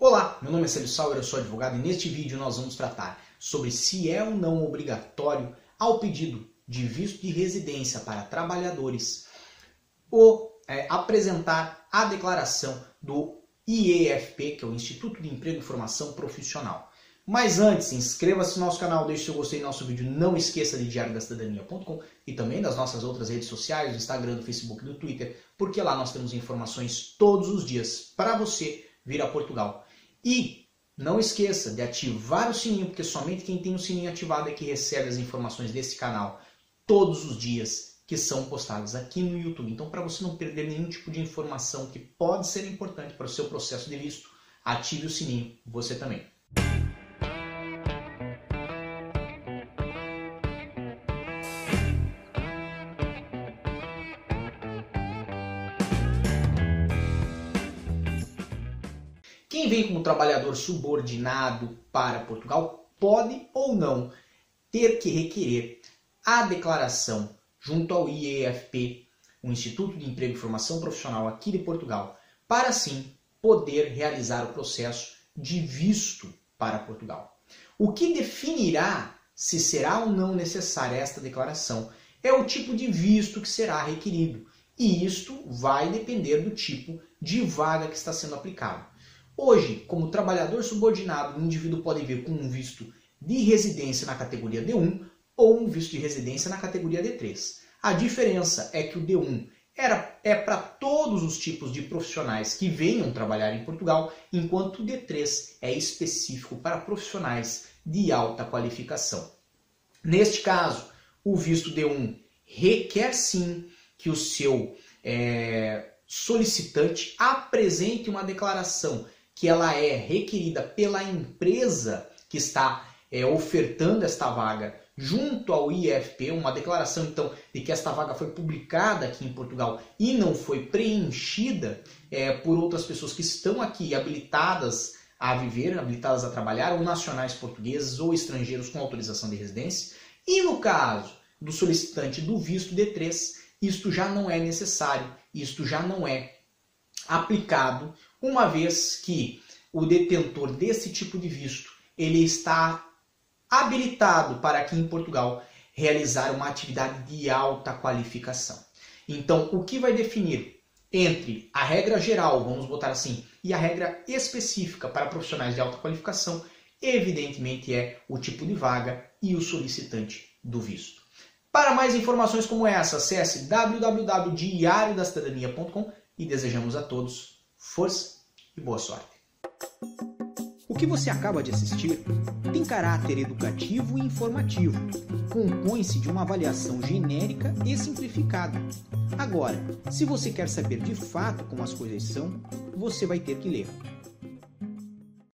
Olá, meu nome é Célio Sauer, eu sou advogado e neste vídeo nós vamos tratar sobre se é ou não obrigatório ao pedido de visto de residência para trabalhadores ou é, apresentar a declaração do IEFP, que é o Instituto de Emprego e Formação Profissional. Mas antes, inscreva-se no nosso canal, deixe seu gostei no nosso vídeo, não esqueça de diariodacidadania.com e também das nossas outras redes sociais, do Instagram, do Facebook e do Twitter, porque lá nós temos informações todos os dias para você vir a Portugal. E não esqueça de ativar o sininho, porque somente quem tem o sininho ativado é que recebe as informações desse canal todos os dias que são postadas aqui no YouTube. Então, para você não perder nenhum tipo de informação que pode ser importante para o seu processo de visto, ative o sininho, você também. Quem vem como trabalhador subordinado para Portugal pode ou não ter que requerer a declaração junto ao IEFP, o Instituto de Emprego e Formação Profissional aqui de Portugal, para assim poder realizar o processo de visto para Portugal. O que definirá se será ou não necessária esta declaração é o tipo de visto que será requerido, e isto vai depender do tipo de vaga que está sendo aplicado. Hoje, como trabalhador subordinado, o indivíduo pode vir com um visto de residência na categoria D1 ou um visto de residência na categoria D3. A diferença é que o D1 era, é para todos os tipos de profissionais que venham trabalhar em Portugal, enquanto o D3 é específico para profissionais de alta qualificação. Neste caso, o visto D1 requer sim que o seu é, solicitante apresente uma declaração que ela é requerida pela empresa que está é, ofertando esta vaga junto ao IFP, uma declaração então de que esta vaga foi publicada aqui em Portugal e não foi preenchida é, por outras pessoas que estão aqui habilitadas a viver, habilitadas a trabalhar, ou nacionais portugueses ou estrangeiros com autorização de residência. E no caso do solicitante do visto D3, isto já não é necessário, isto já não é aplicado uma vez que o detentor desse tipo de visto ele está habilitado para aqui em Portugal realizar uma atividade de alta qualificação. Então, o que vai definir entre a regra geral, vamos botar assim, e a regra específica para profissionais de alta qualificação, evidentemente é o tipo de vaga e o solicitante do visto. Para mais informações como essa, acesse www.diariodacidadania.com e desejamos a todos força e boa sorte. O que você acaba de assistir tem caráter educativo e informativo. Compõe-se de uma avaliação genérica e simplificada. Agora, se você quer saber de fato como as coisas são, você vai ter que ler.